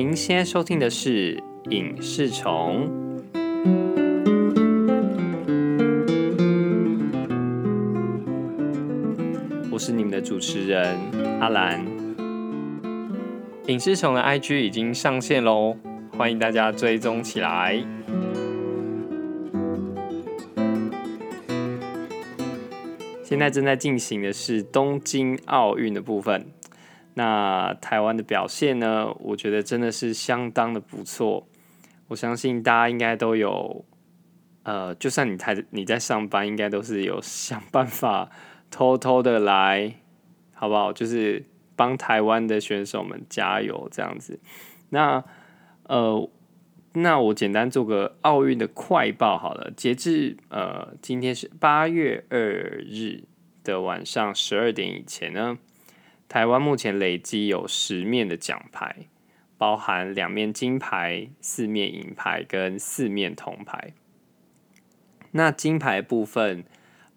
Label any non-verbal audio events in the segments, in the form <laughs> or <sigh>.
您现在收听的是《影视虫》，我是你们的主持人阿兰。《影视虫》的 IG 已经上线喽，欢迎大家追踪起来。现在正在进行的是东京奥运的部分。那台湾的表现呢？我觉得真的是相当的不错。我相信大家应该都有，呃，就算你台你在上班，应该都是有想办法偷偷的来，好不好？就是帮台湾的选手们加油这样子。那呃，那我简单做个奥运的快报好了。截至呃今天是八月二日的晚上十二点以前呢。台湾目前累积有十面的奖牌，包含两面金牌、四面银牌跟四面铜牌。那金牌部分，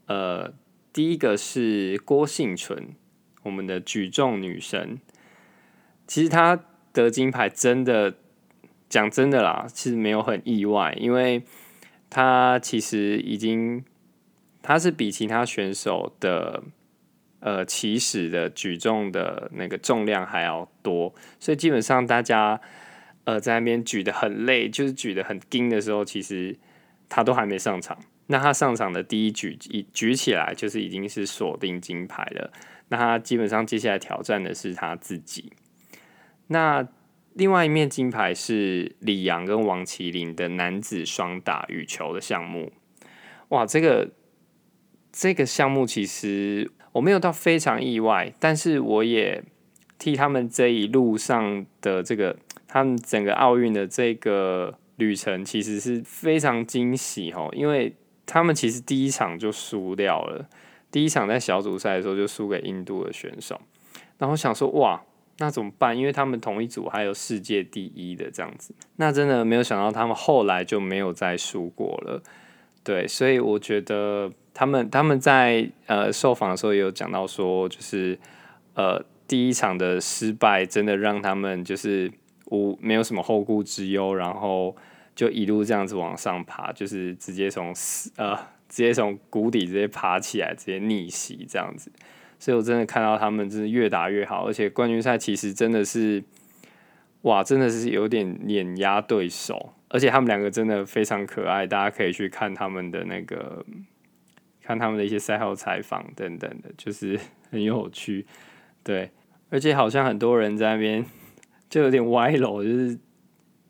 呃，第一个是郭幸纯，我们的举重女神。其实她得金牌真的，讲真的啦，其实没有很意外，因为她其实已经，她是比其他选手的。呃，起始的举重的那个重量还要多，所以基本上大家呃在那边举的很累，就是举的很硬的时候，其实他都还没上场。那他上场的第一举一举起来，就是已经是锁定金牌了。那他基本上接下来挑战的是他自己。那另外一面金牌是李阳跟王麒麟的男子双打羽球的项目。哇，这个这个项目其实。我没有到非常意外，但是我也替他们这一路上的这个，他们整个奥运的这个旅程，其实是非常惊喜哦，因为他们其实第一场就输掉了，第一场在小组赛的时候就输给印度的选手，然后想说哇，那怎么办？因为他们同一组还有世界第一的这样子，那真的没有想到他们后来就没有再输过了，对，所以我觉得。他们他们在呃受访的时候也有讲到说，就是呃第一场的失败真的让他们就是无没有什么后顾之忧，然后就一路这样子往上爬，就是直接从呃直接从谷底直接爬起来，直接逆袭这样子。所以我真的看到他们真的越打越好，而且冠军赛其实真的是哇，真的是有点碾压对手，而且他们两个真的非常可爱，大家可以去看他们的那个。看他们的一些赛后采访等等的，就是 <laughs> 很有趣，对，而且好像很多人在那边 <laughs> 就有点歪楼，就是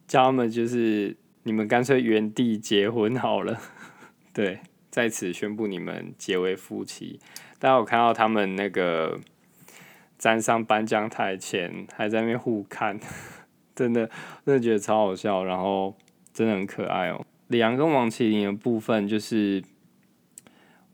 叫他们就是你们干脆原地结婚好了，<laughs> 对，在此宣布你们结为夫妻。大家有看到他们那个站上颁奖台前还在那边互看，真的真的觉得超好笑，然后真的很可爱哦。李阳跟王麒麟的部分就是。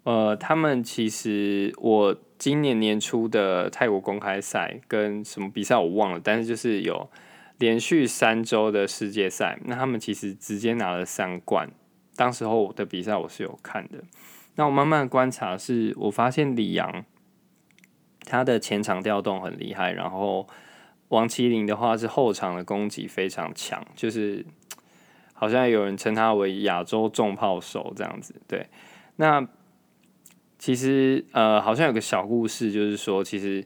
呃，他们其实我今年年初的泰国公开赛跟什么比赛我忘了，但是就是有连续三周的世界赛，那他们其实直接拿了三冠。当时候我的比赛我是有看的，那我慢慢观察，是我发现李阳他的前场调动很厉害，然后王麒麟的话是后场的攻击非常强，就是 <tsk> 好像有人称他为亚洲重炮手这样子。对，那。其实，呃，好像有个小故事，就是说，其实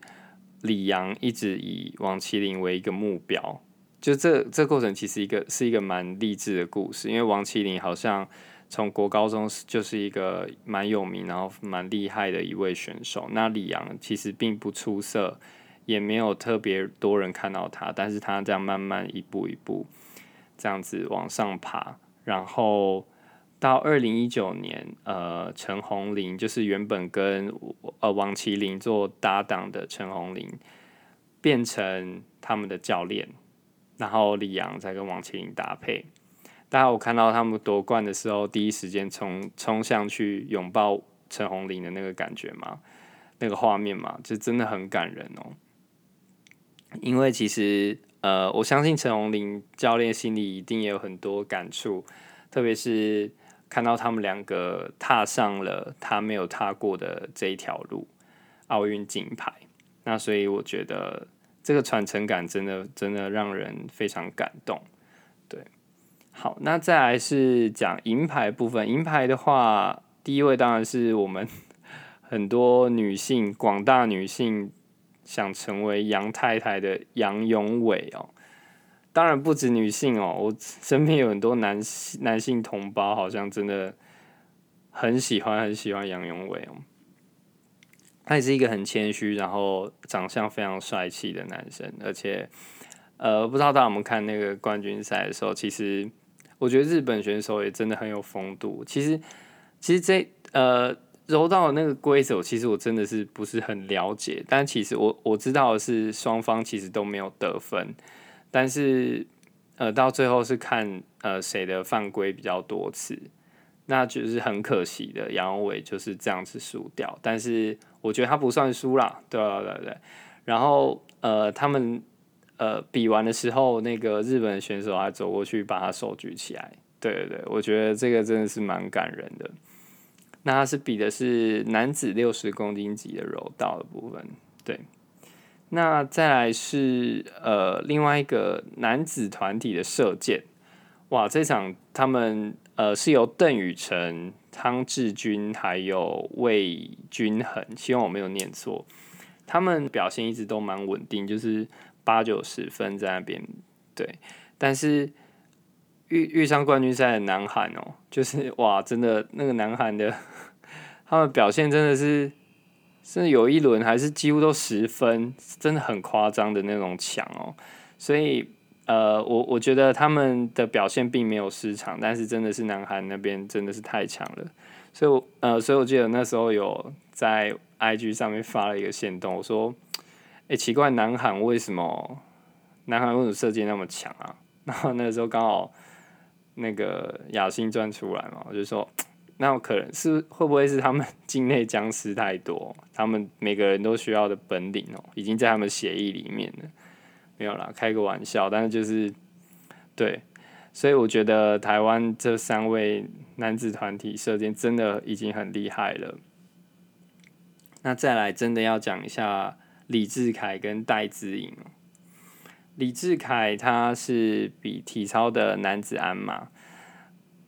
李阳一直以王麒麟为一个目标，就这这过程其实一个是一个蛮励志的故事，因为王麒麟好像从国高中就是一个蛮有名，然后蛮厉害的一位选手。那李阳其实并不出色，也没有特别多人看到他，但是他这样慢慢一步一步这样子往上爬，然后。到二零一九年，呃，陈红林就是原本跟呃王麒麟做搭档的陈红林，变成他们的教练，然后李阳在跟王麒麟搭配。大家有看到他们夺冠的时候，第一时间冲冲向去拥抱陈红林的那个感觉吗？那个画面嘛，就真的很感人哦。因为其实，呃，我相信陈红林教练心里一定也有很多感触，特别是。看到他们两个踏上了他没有踏过的这一条路，奥运金牌。那所以我觉得这个传承感真的真的让人非常感动。对，好，那再来是讲银牌部分。银牌的话，第一位当然是我们 <laughs> 很多女性，广大女性想成为杨太太的杨永伟哦。当然不止女性哦，我身边有很多男男性同胞，好像真的很喜欢很喜欢杨永伟哦。他也是一个很谦虚，然后长相非常帅气的男生，而且呃，不知道大家有没有看那个冠军赛的时候，其实我觉得日本选手也真的很有风度。其实其实这呃柔道那个规则，其实我真的是不是很了解，但其实我我知道的是双方其实都没有得分。但是，呃，到最后是看呃谁的犯规比较多次，那就是很可惜的，杨伟就是这样子输掉。但是我觉得他不算输啦，对对对对。然后呃，他们呃比完的时候，那个日本选手还走过去把他手举起来，对对对，我觉得这个真的是蛮感人的。那他是比的是男子六十公斤级的柔道的部分，对。那再来是呃另外一个男子团体的射箭，哇！这场他们呃是由邓宇成、汤志军还有魏均衡，希望我没有念错。他们表现一直都蛮稳定，就是八九十分在那边。对，但是遇遇上冠军赛的南韩哦，就是哇，真的那个南韩的 <laughs> 他们表现真的是。甚至有一轮还是几乎都十分，真的很夸张的那种强哦。所以，呃，我我觉得他们的表现并没有失常，但是真的是南韩那边真的是太强了。所以，呃，所以我记得那时候有在 IG 上面发了一个线动，我说：“哎，奇怪，南韩为什么南韩为什么射箭那么强啊？” <laughs> 然后那个时候刚好那个雅欣转出来嘛，我就说。那可能是会不会是他们 <laughs> 境内僵尸太多，他们每个人都需要的本领哦，已经在他们协议里面了。没有啦，开个玩笑，但是就是对，所以我觉得台湾这三位男子团体射箭真的已经很厉害了。那再来真的要讲一下李志凯跟戴资颖李志凯他是比体操的男子鞍马，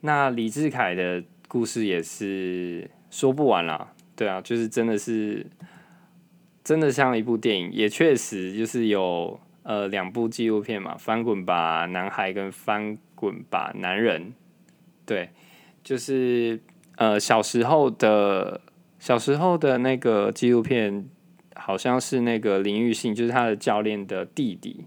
那李志凯的。故事也是说不完啦，对啊，就是真的是真的像一部电影，也确实就是有呃两部纪录片嘛，《翻滚吧，男孩》跟《翻滚吧，男人》。对，就是呃小时候的小时候的那个纪录片，好像是那个林玉信，就是他的教练的弟弟，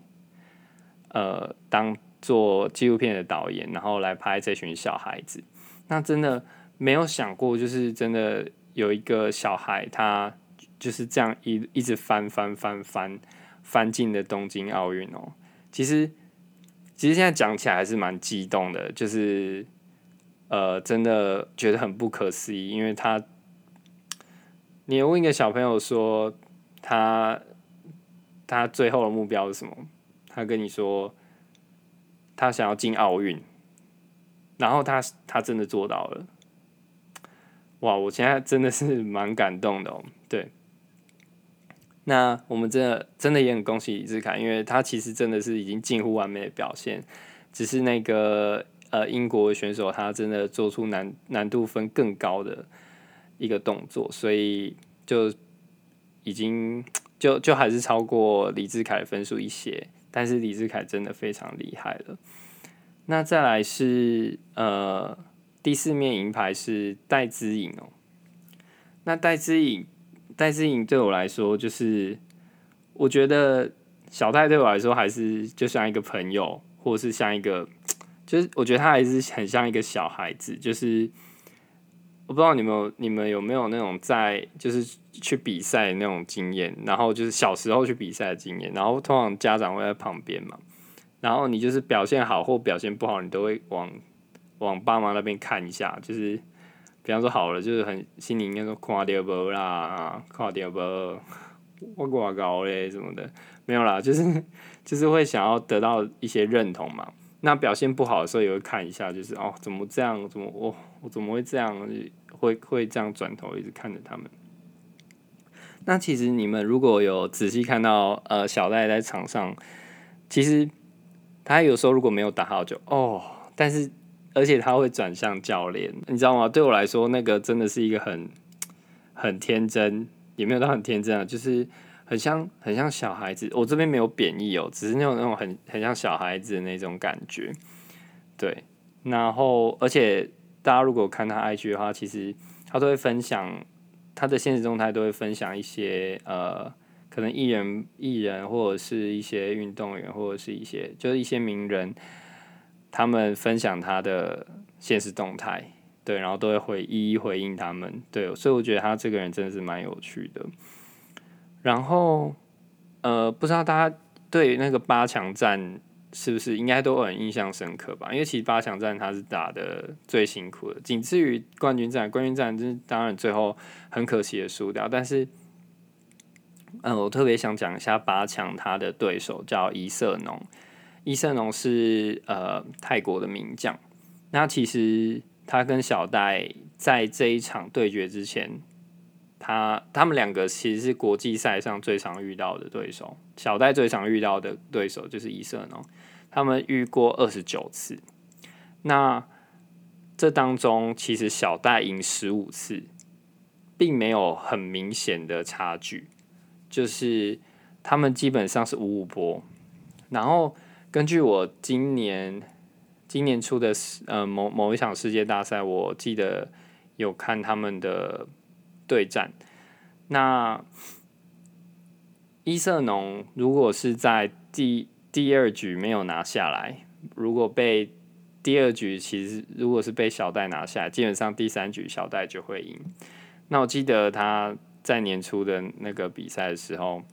呃，当做纪录片的导演，然后来拍这群小孩子。那真的没有想过，就是真的有一个小孩，他就是这样一一直翻翻翻翻翻进的东京奥运哦。其实，其实现在讲起来还是蛮激动的，就是呃，真的觉得很不可思议，因为他，你问一个小朋友说他他最后的目标是什么，他跟你说他想要进奥运。然后他他真的做到了，哇！我现在真的是 <laughs> 蛮感动的哦。对，那我们真的真的也很恭喜李志凯，因为他其实真的是已经近乎完美的表现，只是那个呃英国选手他真的做出难难度分更高的一个动作，所以就已经就就还是超过李志凯的分数一些，但是李志凯真的非常厉害了。那再来是呃第四面银牌是戴资颖哦，那戴资颖戴资颖对我来说就是我觉得小戴对我来说还是就像一个朋友，或是像一个就是我觉得他还是很像一个小孩子，就是我不知道你们你们有没有那种在就是去比赛那种经验，然后就是小时候去比赛的经验，然后通常家长会在旁边嘛。然后你就是表现好或表现不好，你都会往往爸妈那边看一下。就是比方说好了，就是很心里应该说看到无啦，看到无，我挂高嘞什么的，没有啦，就是就是会想要得到一些认同嘛。那表现不好的时候也会看一下，就是哦怎么这样，怎么我我怎么会这样，会会这样转头一直看着他们。那其实你们如果有仔细看到，呃，小戴在场上，其实他有时候如果没有打好就哦，但是而且他会转向教练，你知道吗？对我来说，那个真的是一个很很天真，也没有到很天真啊，就是很像很像小孩子。我这边没有贬义哦，只是那种那种很很像小孩子的那种感觉。对，然后而且大家如果看他 IG 的话，其实他都会分享。他的现实动态都会分享一些呃，可能艺人、艺人或者是一些运动员，或者是一些就是一些名人，他们分享他的现实动态，对，然后都会回一一回应他们，对，所以我觉得他这个人真的是蛮有趣的。然后呃，不知道大家对那个八强战。是不是应该都很印象深刻吧？因为其实八强战他是打的最辛苦的，仅次于冠军战。冠军战就是当然最后很可惜的输掉，但是，嗯，我特别想讲一下八强他的对手叫伊瑟农，伊瑟农是呃泰国的名将。那其实他跟小戴在这一场对决之前，他他们两个其实是国际赛上最常遇到的对手。小戴最常遇到的对手就是伊瑟农。他们遇过二十九次，那这当中其实小戴赢十五次，并没有很明显的差距，就是他们基本上是五五波。然后根据我今年今年初的世呃某某一场世界大赛，我记得有看他们的对战。那伊瑟农如果是在第第二局没有拿下来，如果被第二局其实如果是被小戴拿下，基本上第三局小戴就会赢。那我记得他在年初的那个比赛的时候，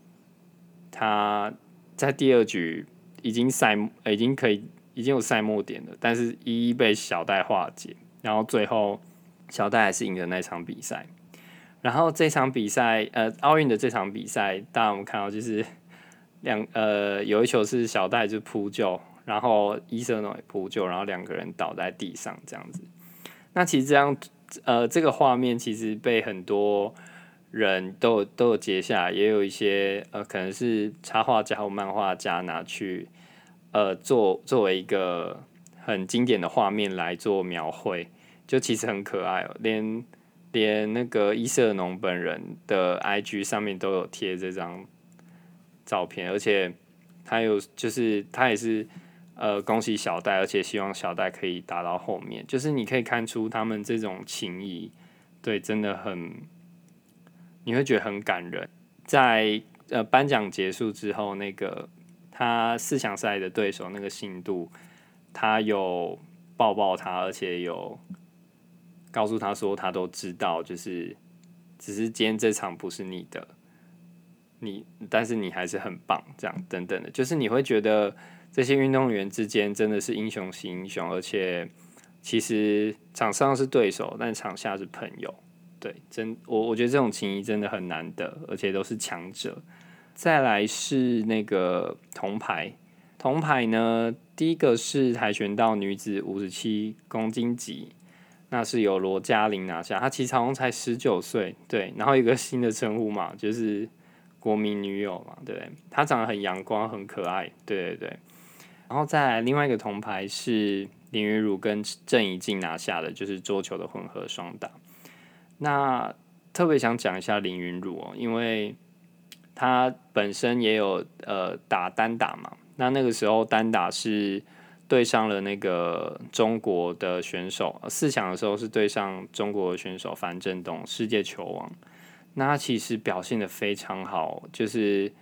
他在第二局已经赛已经可以已经有赛末点了，但是一一被小戴化解，然后最后小戴还是赢了那场比赛。然后这场比赛，呃，奥运的这场比赛，大家我们看到就是。两呃，有一球是小戴就扑救，然后伊瑟诺也扑救，然后两个人倒在地上这样子。那其实这样，呃，这个画面其实被很多人都都有截下，也有一些呃，可能是插画家或漫画家拿去呃做作为一个很经典的画面来做描绘，就其实很可爱哦。连连那个伊瑟农本人的 IG 上面都有贴这张。照片，而且他有，就是他也是，呃，恭喜小戴，而且希望小戴可以打到后面。就是你可以看出他们这种情谊，对，真的很，你会觉得很感人。在呃颁奖结束之后，那个他四强赛的对手那个信度，他有抱抱他，而且有告诉他说，他都知道，就是只是今天这场不是你的。你，但是你还是很棒，这样等等的，就是你会觉得这些运动员之间真的是英雄惜英雄，而且其实场上是对手，但场下是朋友。对，真我我觉得这种情谊真的很难得，而且都是强者。再来是那个铜牌，铜牌呢，第一个是跆拳道女子五十七公斤级，那是由罗嘉玲拿下，她其实好像才十九岁，对，然后一个新的称呼嘛，就是。国民女友嘛，对，她长得很阳光，很可爱，对对对。然后再来另外一个铜牌是林云儒跟郑怡静拿下的，就是桌球的混合双打。那特别想讲一下林云儒哦，因为他本身也有呃打单打嘛，那那个时候单打是对上了那个中国的选手，四强的时候是对上中国的选手樊振东，世界球王。那他其实表现的非常好，就是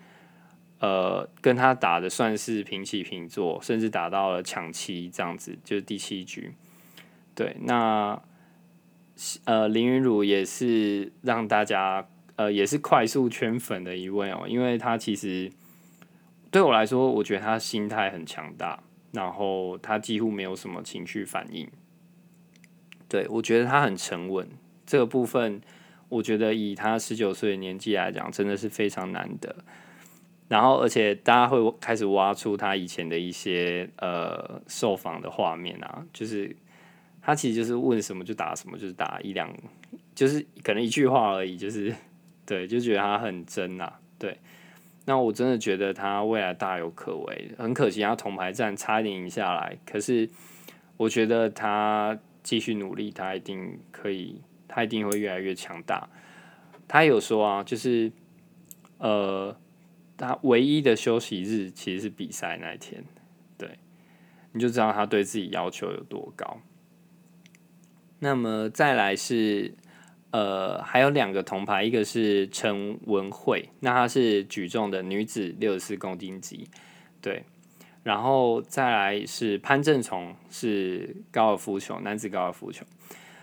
呃跟他打的算是平起平坐，甚至打到了抢七这样子，就是第七局。对，那呃林云儒也是让大家呃也是快速圈粉的一位哦，因为他其实对我来说，我觉得他心态很强大，然后他几乎没有什么情绪反应。对我觉得他很沉稳，这个部分。我觉得以他十九岁的年纪来讲，真的是非常难得。然后，而且大家会开始挖出他以前的一些呃受访的画面啊，就是他其实就是问什么就答什么，就是答一两，就是可能一句话而已，就是对，就觉得他很真呐，对。那我真的觉得他未来大有可为，很可惜他铜牌战差一点赢下来，可是我觉得他继续努力，他一定可以，他一定会越来越强大。他有说啊，就是呃，他唯一的休息日其实是比赛那一天，对，你就知道他对自己要求有多高。那么再来是。呃，还有两个铜牌，一个是陈文慧，那她是举重的女子六十四公斤级，对，然后再来是潘正崇，是高尔夫球男子高尔夫球，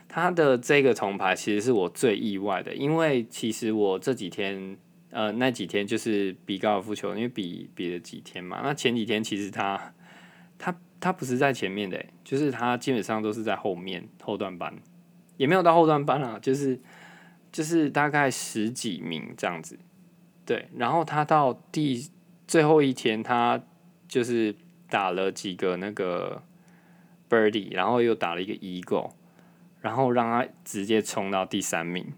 他的这个铜牌其实是我最意外的，因为其实我这几天呃那几天就是比高尔夫球，因为比比了几天嘛，那前几天其实他他他不是在前面的，就是他基本上都是在后面后段班。也没有到后段班啊，就是就是大概十几名这样子，对。然后他到第最后一天，他就是打了几个那个 birdie，然后又打了一个 eagle，然后让他直接冲到第三名，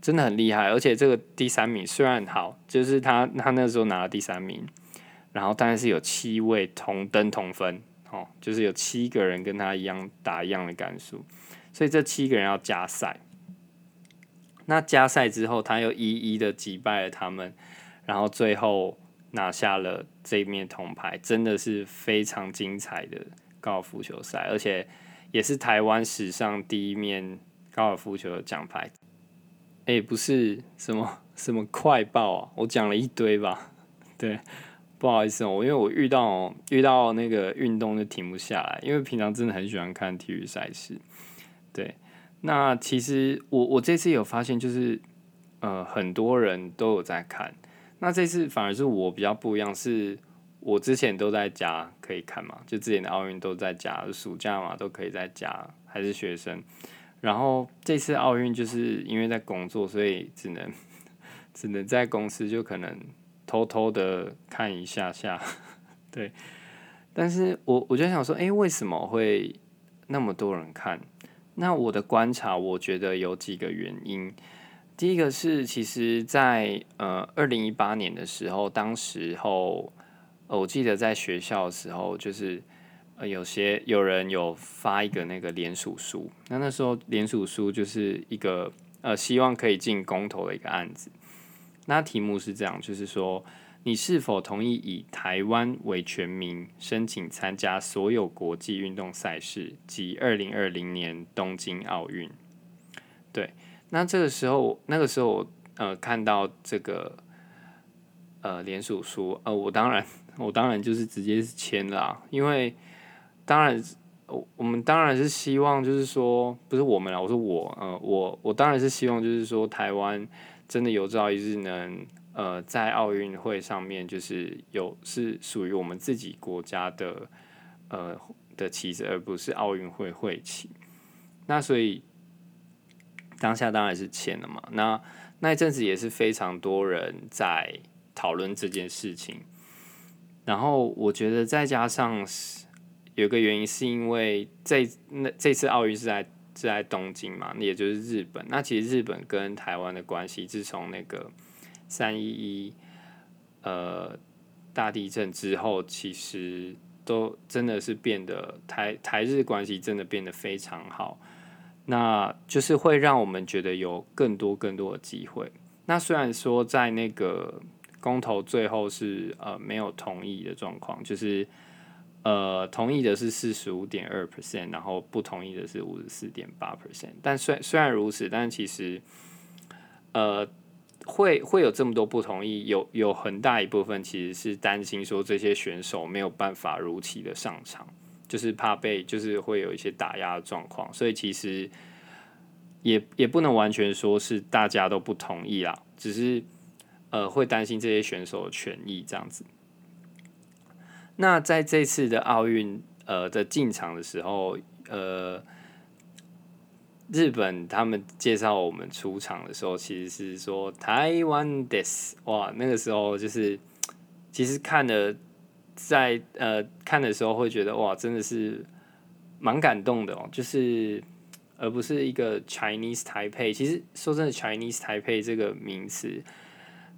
真的很厉害。而且这个第三名虽然好，就是他他那时候拿了第三名，然后但是有七位同登同分，哦，就是有七个人跟他一样打一样的杆数。所以这七个人要加赛，那加赛之后，他又一一的击败了他们，然后最后拿下了这一面铜牌，真的是非常精彩的高尔夫球赛，而且也是台湾史上第一面高尔夫球的奖牌。哎，不是什么什么快报啊，我讲了一堆吧？对，不好意思哦，我因为我遇到遇到那个运动就停不下来，因为平常真的很喜欢看体育赛事。对，那其实我我这次有发现，就是呃很多人都有在看，那这次反而是我比较不一样，是我之前都在家可以看嘛，就之前的奥运都在家，暑假嘛都可以在家，还是学生，然后这次奥运就是因为在工作，所以只能 <laughs> 只能在公司就可能偷偷的看一下下，<laughs> 对，但是我我就想说，哎，为什么会那么多人看？那我的观察，我觉得有几个原因。第一个是，其实，在呃二零一八年的时候，当时候，我记得在学校的时候，就是呃有些有人有发一个那个联署书。那那时候联署书就是一个呃希望可以进公投的一个案子。那题目是这样，就是说。你是否同意以台湾为全名申请参加所有国际运动赛事及二零二零年东京奥运？对，那这个时候，那个时候，呃，看到这个呃联署书，呃，我当然，我当然就是直接签了，因为当然，我我们当然是希望，就是说，不是我们啦，我说我，呃，我我当然是希望，就是说，台湾真的有朝一日能。呃，在奥运会上面，就是有是属于我们自己国家的呃的旗子，而不是奥运会会旗。那所以当下当然是签了嘛。那那一阵子也是非常多人在讨论这件事情。然后我觉得再加上有个原因，是因为这那这次奥运是在是在东京嘛，也就是日本。那其实日本跟台湾的关系，自从那个。三一一，呃，大地震之后，其实都真的是变得台台日关系真的变得非常好，那就是会让我们觉得有更多更多的机会。那虽然说在那个公投最后是呃没有同意的状况，就是呃同意的是四十五点二 percent，然后不同意的是五十四点八 percent。但虽虽然如此，但其实呃。会会有这么多不同意，有有很大一部分其实是担心说这些选手没有办法如期的上场，就是怕被就是会有一些打压的状况，所以其实也也不能完全说是大家都不同意啦，只是呃会担心这些选手的权益这样子。那在这次的奥运呃的进场的时候，呃。日本他们介绍我们出场的时候，其实是说台湾 this 哇，那个时候就是其实看的在呃看的时候会觉得哇，真的是蛮感动的哦。就是而不是一个 Chinese Taipei。其实说真的，Chinese Taipei 这个名词，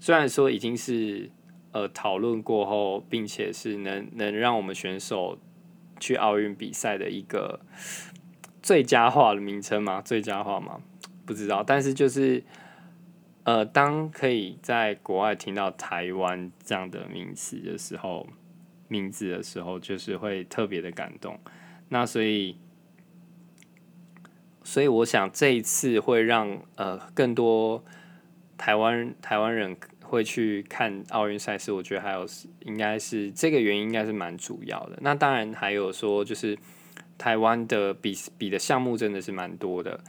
虽然说已经是呃讨论过后，并且是能能让我们选手去奥运比赛的一个最佳化的名称吗？最佳化吗？不知道。但是就是呃，当可以在国外听到台湾这样的名词的时候，名字的时候，就是会特别的感动。那所以。所以我想这一次会让呃更多台湾台湾人会去看奥运赛事，我觉得还有应该是这个原因应该是蛮主要的。那当然还有说就是台湾的比比的项目真的是蛮多的，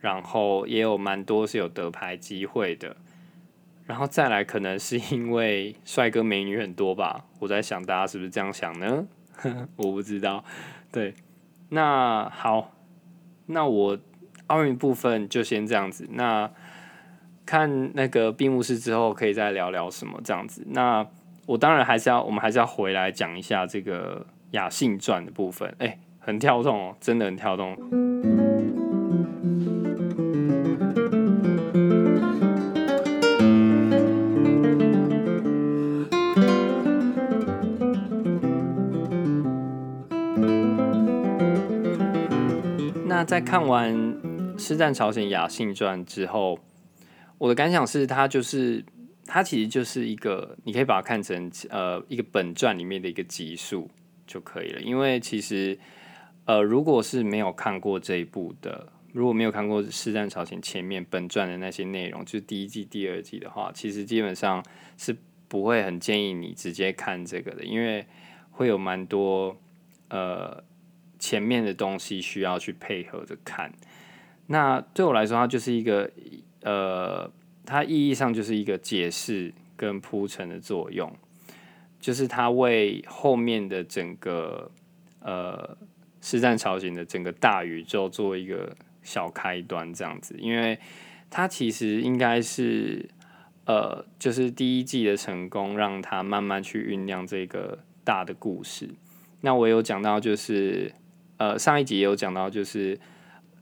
然后也有蛮多是有得牌机会的，然后再来可能是因为帅哥美女很多吧。我在想大家是不是这样想呢？<laughs> 我不知道。对，那好。那我奥运部分就先这样子。那看那个闭幕式之后，可以再聊聊什么这样子。那我当然还是要，我们还是要回来讲一下这个雅信传的部分。哎，很跳动哦，真的很跳动。那在看完《师战朝鲜雅信传》之后，我的感想是，它就是它其实就是一个，你可以把它看成呃一个本传里面的一个集数就可以了。因为其实呃，如果是没有看过这一部的，如果没有看过《师战朝鲜》前面本传的那些内容，就是第一季、第二季的话，其实基本上是不会很建议你直接看这个的，因为会有蛮多呃。前面的东西需要去配合着看，那对我来说，它就是一个呃，它意义上就是一个解释跟铺陈的作用，就是它为后面的整个呃，实战朝鲜的整个大宇宙做一个小开端，这样子，因为它其实应该是呃，就是第一季的成功，让它慢慢去酝酿这个大的故事。那我有讲到就是。呃，上一集也有讲到，就是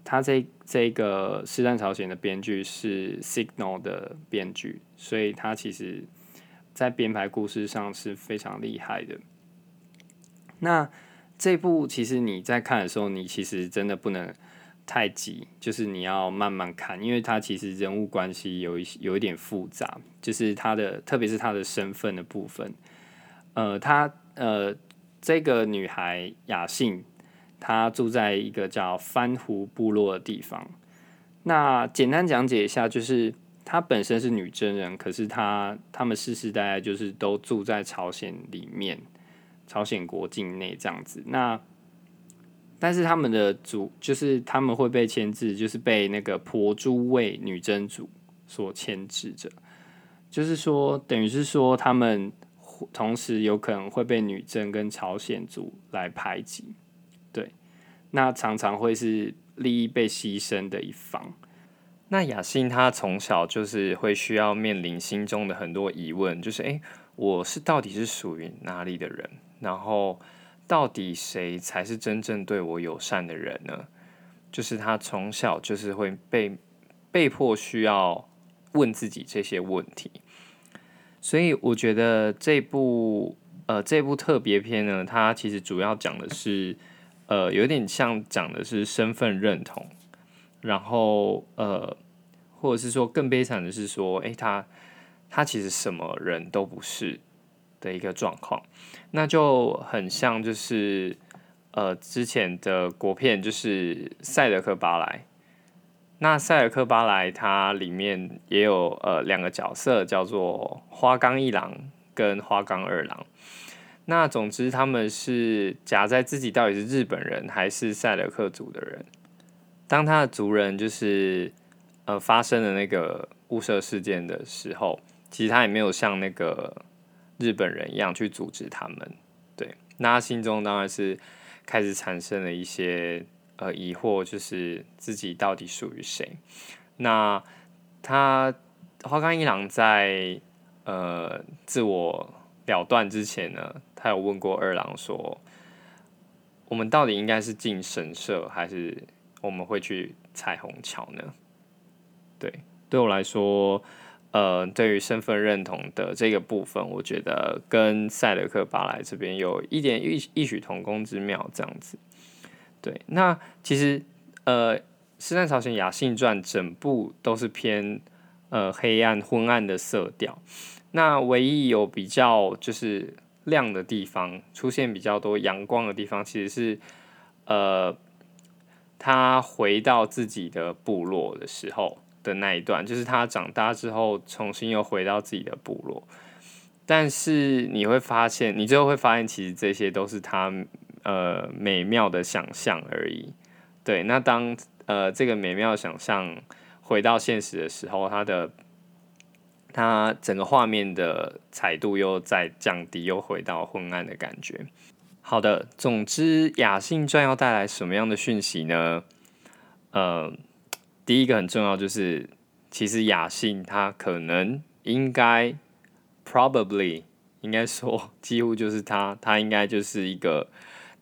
他这这个《师战朝鲜》的编剧是 Signal 的编剧，所以他其实在编排故事上是非常厉害的。那这部其实你在看的时候，你其实真的不能太急，就是你要慢慢看，因为他其实人物关系有一有一点复杂，就是他的特别是他的身份的部分。呃，他呃，这个女孩雅信。她住在一个叫番湖部落的地方。那简单讲解一下，就是她本身是女真人，可是她他们世世代代就是都住在朝鲜里面，朝鲜国境内这样子。那但是他们的族就是他们会被牵制，就是被那个婆珠卫女真族所牵制着，就是说等于是说他们同时有可能会被女真跟朝鲜族来排挤。对那常常会是利益被牺牲的一方。那雅欣她从小就是会需要面临心中的很多疑问，就是诶，我是到底是属于哪里的人？然后到底谁才是真正对我友善的人呢？就是他从小就是会被被迫需要问自己这些问题。所以我觉得这部呃这部特别篇呢，它其实主要讲的是。呃，有点像讲的是身份认同，然后呃，或者是说更悲惨的是说，诶，他他其实什么人都不是的一个状况，那就很像就是呃之前的国片就是塞德克巴莱，那塞尔克巴莱它里面也有呃两个角色叫做花冈一郎跟花冈二郎。那总之，他们是夹在自己到底是日本人还是塞德克族的人。当他的族人就是呃发生了那个雾社事件的时候，其实他也没有像那个日本人一样去阻止他们。对，那他心中当然是开始产生了一些呃疑惑，就是自己到底属于谁。那他花冈一郎在呃自我了断之前呢？他有问过二郎说：“我们到底应该是进神社，还是我们会去彩虹桥呢？对，对我来说，呃，对于身份认同的这个部分，我觉得跟塞德克巴莱这边有一点异异曲同工之妙，这样子。对，那其实呃，《实战朝鲜雅信传》整部都是偏呃黑暗昏暗的色调，那唯一有比较就是亮的地方，出现比较多阳光的地方，其实是呃，他回到自己的部落的时候的那一段，就是他长大之后重新又回到自己的部落，但是你会发现，你最后会发现，其实这些都是他。呃，美妙的想象而已。对，那当呃这个美妙想象回到现实的时候，它的它整个画面的彩度又在降低，又回到昏暗的感觉。好的，总之雅信传要带来什么样的讯息呢？呃，第一个很重要就是，其实雅信它可能应该 probably 应该说几乎就是它，它应该就是一个。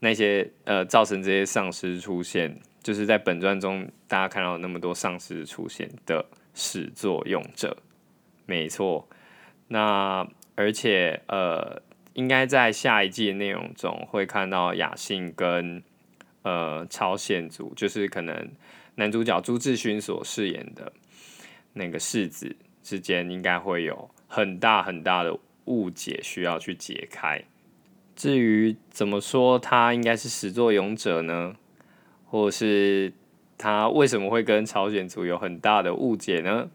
那些呃造成这些丧尸出现，就是在本传中大家看到那么多丧尸出现的始作俑者，没错。那而且呃，应该在下一季的内容中会看到雅信跟呃朝鲜族，就是可能男主角朱志勋所饰演的那个世子之间，应该会有很大很大的误解需要去解开。至于怎么说他应该是始作俑者呢？或者是他为什么会跟朝鲜族有很大的误解呢？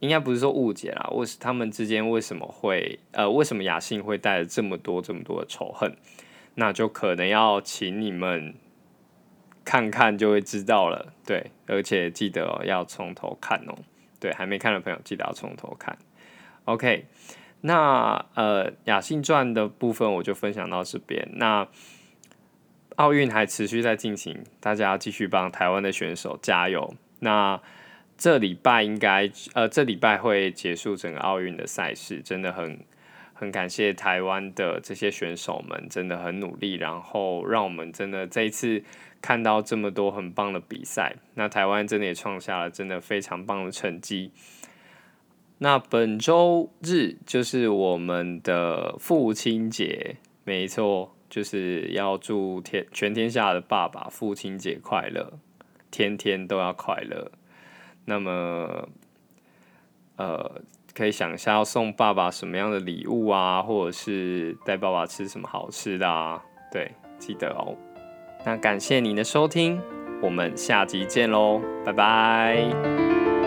应该不是说误解啦，为他们之间为什么会呃，为什么雅信会带着这么多这么多的仇恨？那就可能要请你们看看就会知道了。对，而且记得要从头看哦。对，还没看的朋友记得要从头看。OK。那呃，雅信传的部分我就分享到这边。那奥运还持续在进行，大家继续帮台湾的选手加油。那这礼拜应该呃，这礼拜会结束整个奥运的赛事，真的很很感谢台湾的这些选手们，真的很努力，然后让我们真的这一次看到这么多很棒的比赛。那台湾真的也创下了真的非常棒的成绩。那本周日就是我们的父亲节，没错，就是要祝天全天下的爸爸父亲节快乐，天天都要快乐。那么，呃，可以想一下要送爸爸什么样的礼物啊，或者是带爸爸吃什么好吃的啊？对，记得哦。那感谢您的收听，我们下集见喽，拜拜。